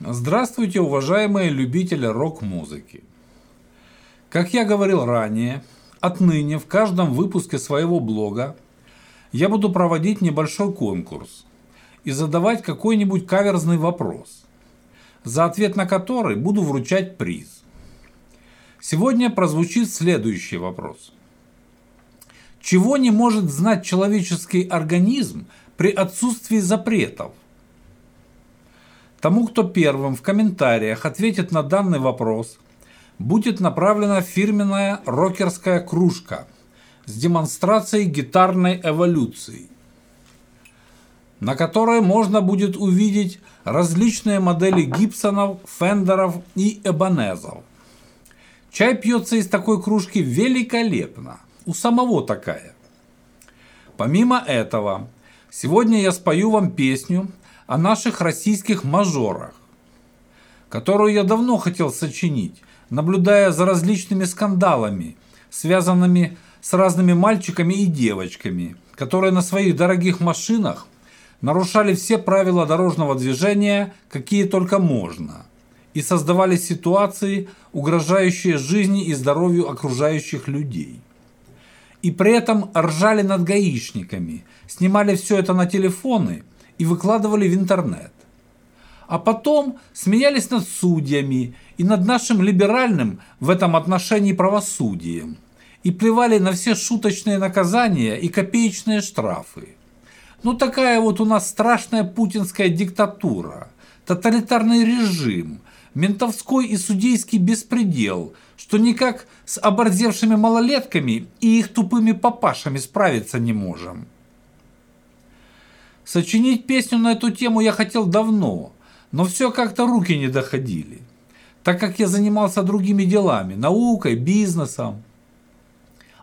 Здравствуйте, уважаемые любители рок-музыки. Как я говорил ранее, отныне в каждом выпуске своего блога я буду проводить небольшой конкурс и задавать какой-нибудь каверзный вопрос, за ответ на который буду вручать приз. Сегодня прозвучит следующий вопрос. Чего не может знать человеческий организм при отсутствии запретов? Тому, кто первым в комментариях ответит на данный вопрос, будет направлена фирменная рокерская кружка с демонстрацией гитарной эволюции, на которой можно будет увидеть различные модели Гибсонов, Фендеров и Эбонезов. Чай пьется из такой кружки великолепно. У самого такая. Помимо этого, сегодня я спою вам песню о наших российских мажорах, которую я давно хотел сочинить, наблюдая за различными скандалами, связанными с разными мальчиками и девочками, которые на своих дорогих машинах нарушали все правила дорожного движения, какие только можно, и создавали ситуации, угрожающие жизни и здоровью окружающих людей. И при этом ржали над гаишниками, снимали все это на телефоны – и выкладывали в интернет. А потом смеялись над судьями и над нашим либеральным в этом отношении правосудием и плевали на все шуточные наказания и копеечные штрафы. Ну такая вот у нас страшная путинская диктатура, тоталитарный режим, ментовской и судейский беспредел, что никак с оборзевшими малолетками и их тупыми папашами справиться не можем. Сочинить песню на эту тему я хотел давно, но все как-то руки не доходили, так как я занимался другими делами, наукой, бизнесом.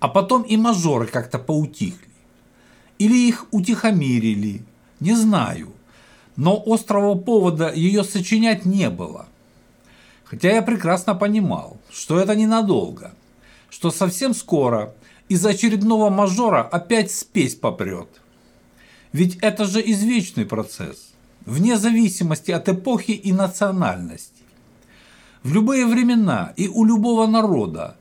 А потом и мажоры как-то поутихли. Или их утихомирили, не знаю. Но острого повода ее сочинять не было. Хотя я прекрасно понимал, что это ненадолго, что совсем скоро из очередного мажора опять спесь попрет. Ведь это же извечный процесс, вне зависимости от эпохи и национальности. В любые времена и у любого народа,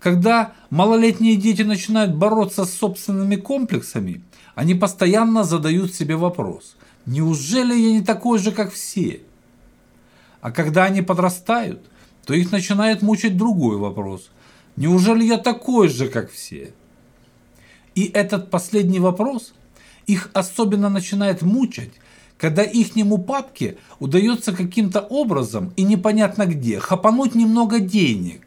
когда малолетние дети начинают бороться с собственными комплексами, они постоянно задают себе вопрос, неужели я не такой же, как все? А когда они подрастают, то их начинает мучить другой вопрос, неужели я такой же, как все? И этот последний вопрос – их особенно начинает мучать, когда ихнему папке удается каким-то образом и непонятно где хапануть немного денег.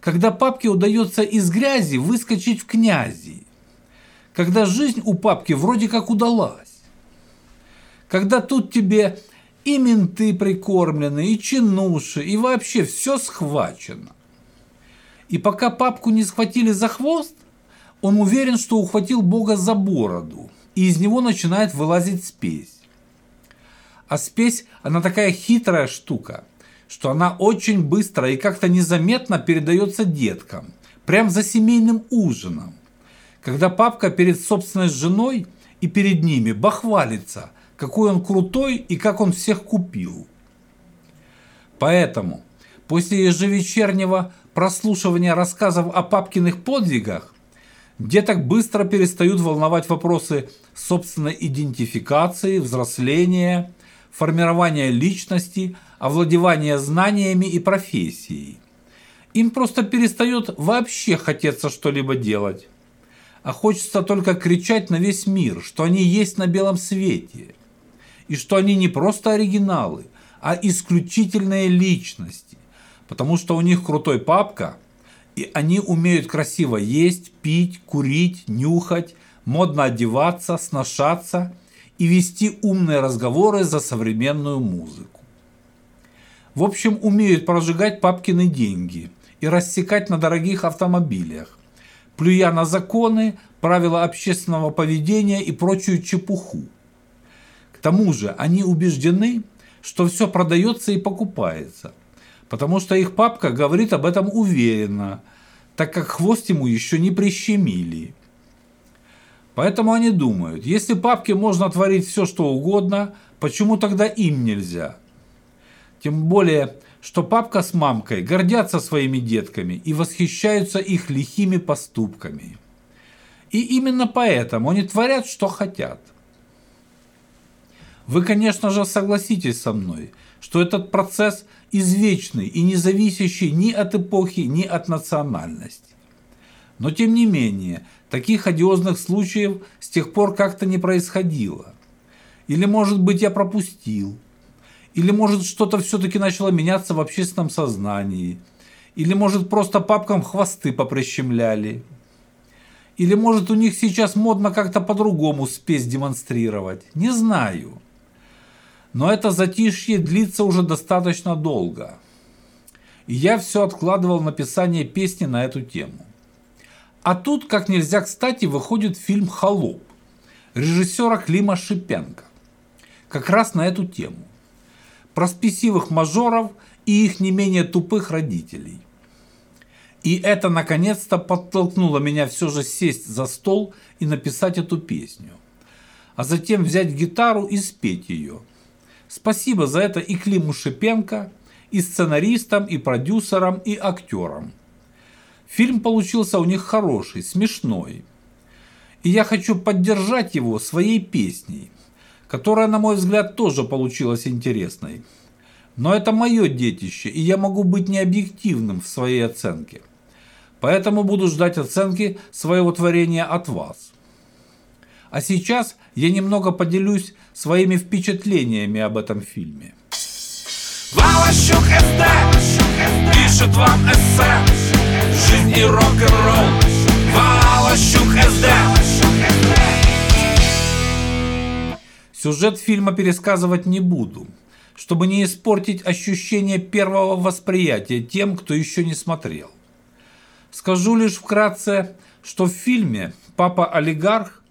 Когда папке удается из грязи выскочить в князи. Когда жизнь у папки вроде как удалась. Когда тут тебе и менты прикормлены, и чинуши, и вообще все схвачено. И пока папку не схватили за хвост, он уверен, что ухватил Бога за бороду, и из него начинает вылазить спесь. А спесь, она такая хитрая штука, что она очень быстро и как-то незаметно передается деткам, прям за семейным ужином. Когда папка перед собственной женой и перед ними бахвалится, какой он крутой и как он всех купил. Поэтому после ежевечернего прослушивания рассказов о папкиных подвигах где так быстро перестают волновать вопросы собственной идентификации, взросления, формирования личности, овладевания знаниями и профессией. Им просто перестает вообще хотеться что-либо делать. А хочется только кричать на весь мир, что они есть на белом свете. И что они не просто оригиналы, а исключительные личности. Потому что у них крутой папка – и они умеют красиво есть, пить, курить, нюхать, модно одеваться, сношаться и вести умные разговоры за современную музыку. В общем, умеют прожигать папкины деньги и рассекать на дорогих автомобилях, плюя на законы, правила общественного поведения и прочую чепуху. К тому же они убеждены, что все продается и покупается – потому что их папка говорит об этом уверенно, так как хвост ему еще не прищемили. Поэтому они думают, если папке можно творить все, что угодно, почему тогда им нельзя? Тем более, что папка с мамкой гордятся своими детками и восхищаются их лихими поступками. И именно поэтому они творят, что хотят. Вы, конечно же, согласитесь со мной, что этот процесс извечный и не зависящий ни от эпохи, ни от национальности. Но тем не менее, таких одиозных случаев с тех пор как-то не происходило. Или, может быть, я пропустил. Или, может, что-то все-таки начало меняться в общественном сознании. Или, может, просто папкам хвосты поприщемляли. Или, может, у них сейчас модно как-то по-другому спесь демонстрировать. Не знаю. Но это затишье длится уже достаточно долго. И я все откладывал написание песни на эту тему. А тут, как нельзя кстати, выходит фильм «Холоп» режиссера Клима Шипенко. Как раз на эту тему. Про спесивых мажоров и их не менее тупых родителей. И это наконец-то подтолкнуло меня все же сесть за стол и написать эту песню. А затем взять гитару и спеть ее. Спасибо за это и Климу Шипенко, и сценаристам, и продюсерам, и актерам – Фильм получился у них хороший, смешной. И я хочу поддержать его своей песней, которая, на мой взгляд, тоже получилась интересной. Но это мое детище, и я могу быть необъективным в своей оценке. Поэтому буду ждать оценки своего творения от вас. А сейчас я немного поделюсь своими впечатлениями об этом фильме. Валащук СД пишет вам эссе Жизнь и рок-н-ролл Валащук СД Сюжет фильма пересказывать не буду, чтобы не испортить ощущение первого восприятия тем, кто еще не смотрел. Скажу лишь вкратце, что в фильме папа-олигарх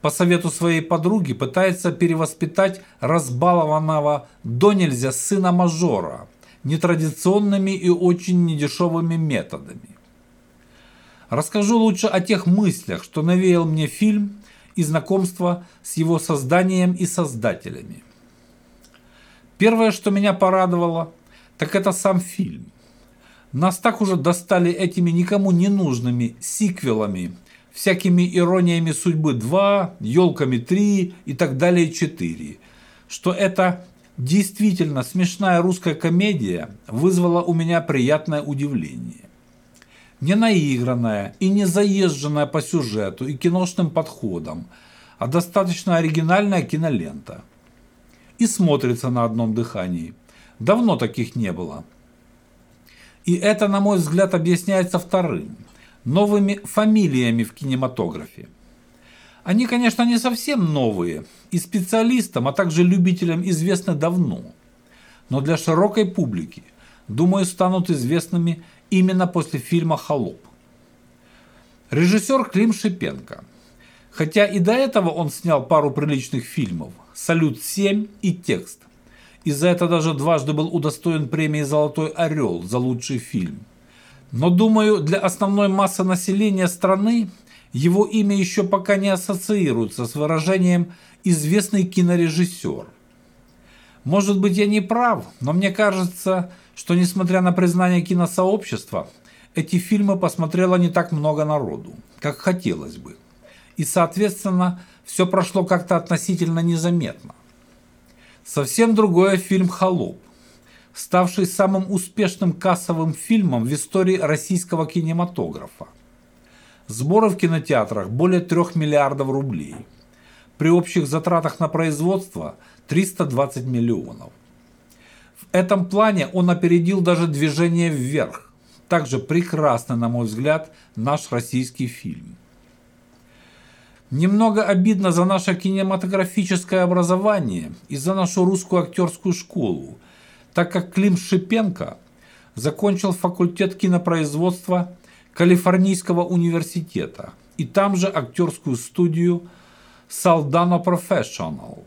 по совету своей подруги пытается перевоспитать разбалованного до нельзя сына мажора нетрадиционными и очень недешевыми методами. Расскажу лучше о тех мыслях, что навеял мне фильм и знакомство с его созданием и создателями. Первое, что меня порадовало, так это сам фильм. Нас так уже достали этими никому не нужными сиквелами, всякими ирониями судьбы 2, елками 3 и так далее 4, что эта действительно смешная русская комедия вызвала у меня приятное удивление не наигранная и не заезженная по сюжету и киношным подходам, а достаточно оригинальная кинолента. И смотрится на одном дыхании. Давно таких не было. И это, на мой взгляд, объясняется вторым – новыми фамилиями в кинематографе. Они, конечно, не совсем новые, и специалистам, а также любителям известны давно. Но для широкой публики, думаю, станут известными именно после фильма «Холоп». Режиссер Клим Шипенко. Хотя и до этого он снял пару приличных фильмов «Салют-7» и «Текст». И за это даже дважды был удостоен премии «Золотой орел» за лучший фильм. Но, думаю, для основной массы населения страны его имя еще пока не ассоциируется с выражением «известный кинорежиссер». Может быть, я не прав, но мне кажется, что несмотря на признание киносообщества, эти фильмы посмотрело не так много народу, как хотелось бы. И, соответственно, все прошло как-то относительно незаметно. Совсем другой фильм «Холоп», ставший самым успешным кассовым фильмом в истории российского кинематографа. Сборы в кинотеатрах более 3 миллиардов рублей. При общих затратах на производство 320 миллионов. В этом плане он опередил даже движение вверх. Также прекрасно, на мой взгляд, наш российский фильм. Немного обидно за наше кинематографическое образование и за нашу русскую актерскую школу, так как Клим Шипенко закончил факультет кинопроизводства Калифорнийского университета и там же актерскую студию Saldano Professional.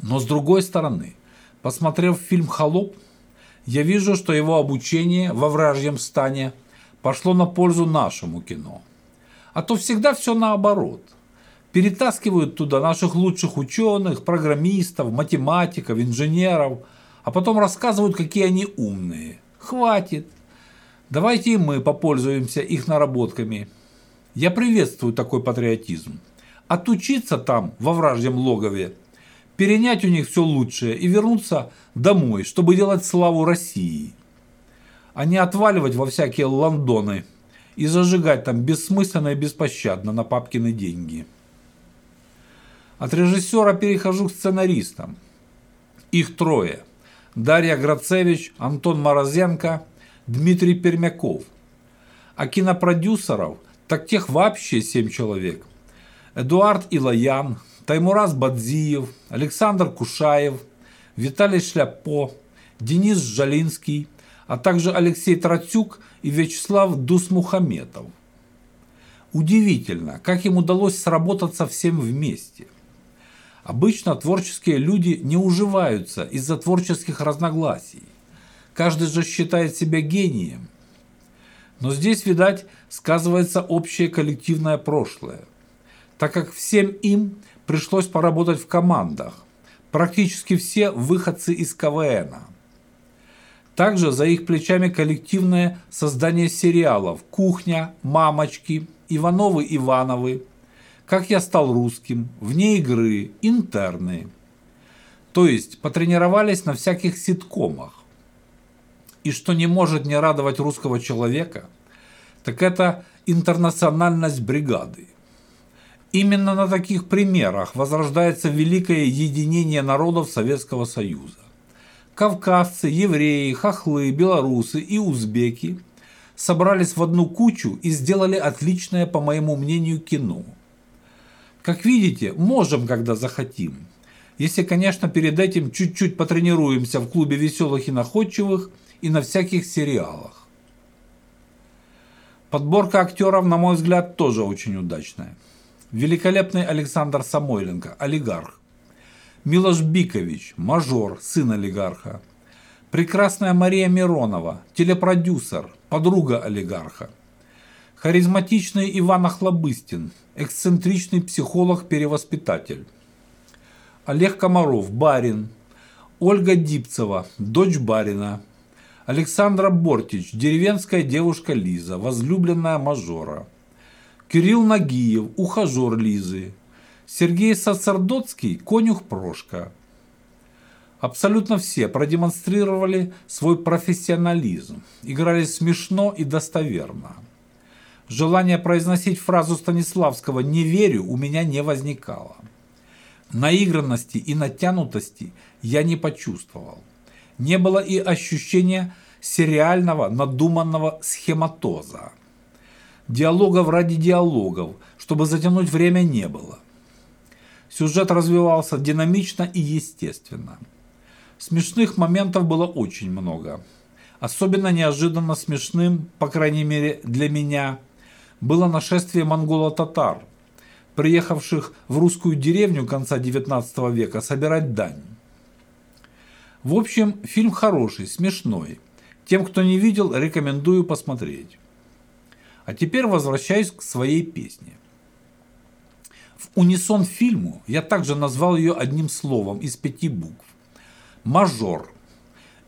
Но с другой стороны – Посмотрев фильм «Холоп», я вижу, что его обучение во вражьем стане пошло на пользу нашему кино. А то всегда все наоборот. Перетаскивают туда наших лучших ученых, программистов, математиков, инженеров, а потом рассказывают, какие они умные. Хватит. Давайте и мы попользуемся их наработками. Я приветствую такой патриотизм. Отучиться там, во вражьем логове, перенять у них все лучшее и вернуться домой, чтобы делать славу России, а не отваливать во всякие Лондоны и зажигать там бессмысленно и беспощадно на папкины деньги. От режиссера перехожу к сценаристам. Их трое. Дарья Грацевич, Антон Морозенко, Дмитрий Пермяков. А кинопродюсеров – так тех вообще семь человек. Эдуард Илаян, Таймураз Бадзиев, Александр Кушаев, Виталий Шляпо, Денис Жалинский, а также Алексей Тратюк и Вячеслав Дусмухаметов. Удивительно, как им удалось сработаться всем вместе. Обычно творческие люди не уживаются из-за творческих разногласий. Каждый же считает себя гением, но здесь, видать, сказывается общее коллективное прошлое, так как всем им пришлось поработать в командах, практически все выходцы из КВН. Также за их плечами коллективное создание сериалов «Кухня», «Мамочки», «Ивановы-Ивановы», «Как я стал русским», «Вне игры», «Интерны». То есть потренировались на всяких ситкомах. И что не может не радовать русского человека, так это интернациональность бригады. Именно на таких примерах возрождается великое единение народов Советского Союза. Кавказцы, евреи, хохлы, белорусы и узбеки собрались в одну кучу и сделали отличное, по моему мнению, кино. Как видите, можем, когда захотим. Если, конечно, перед этим чуть-чуть потренируемся в клубе веселых и находчивых и на всяких сериалах. Подборка актеров, на мой взгляд, тоже очень удачная. Великолепный Александр Самойленко, олигарх. Милош Бикович, мажор, сын олигарха. Прекрасная Мария Миронова, телепродюсер, подруга олигарха. Харизматичный Иван Охлобыстин, эксцентричный психолог-перевоспитатель. Олег Комаров, барин. Ольга Дипцева, дочь барина. Александра Бортич, деревенская девушка Лиза, возлюбленная мажора. Кирилл Нагиев, ухажер Лизы. Сергей Сацардотский, конюх Прошка. Абсолютно все продемонстрировали свой профессионализм, играли смешно и достоверно. Желание произносить фразу Станиславского «не верю» у меня не возникало. Наигранности и натянутости я не почувствовал не было и ощущения сериального надуманного схематоза. Диалогов ради диалогов, чтобы затянуть время, не было. Сюжет развивался динамично и естественно. Смешных моментов было очень много. Особенно неожиданно смешным, по крайней мере для меня, было нашествие монголо-татар, приехавших в русскую деревню конца XIX века собирать дань. В общем, фильм хороший, смешной. Тем, кто не видел, рекомендую посмотреть. А теперь возвращаюсь к своей песне. В унисон фильму я также назвал ее одним словом из пяти букв. «Мажор».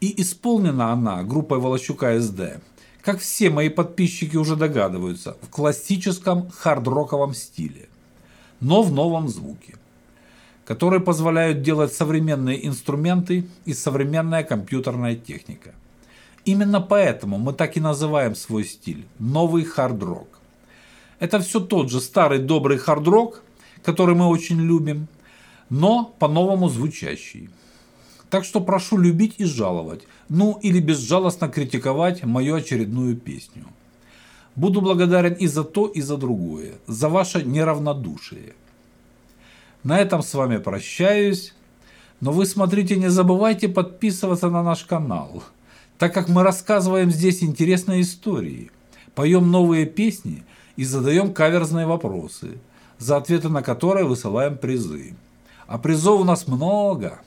И исполнена она группой Волощука СД, как все мои подписчики уже догадываются, в классическом хард-роковом стиле, но в новом звуке которые позволяют делать современные инструменты и современная компьютерная техника. Именно поэтому мы так и называем свой стиль – новый хард-рок. Это все тот же старый добрый хард-рок, который мы очень любим, но по-новому звучащий. Так что прошу любить и жаловать, ну или безжалостно критиковать мою очередную песню. Буду благодарен и за то, и за другое, за ваше неравнодушие – на этом с вами прощаюсь. Но вы смотрите, не забывайте подписываться на наш канал, так как мы рассказываем здесь интересные истории, поем новые песни и задаем каверзные вопросы, за ответы на которые высылаем призы. А призов у нас много,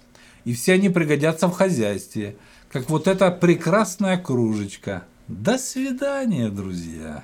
и все они пригодятся в хозяйстве, как вот эта прекрасная кружечка. До свидания, друзья!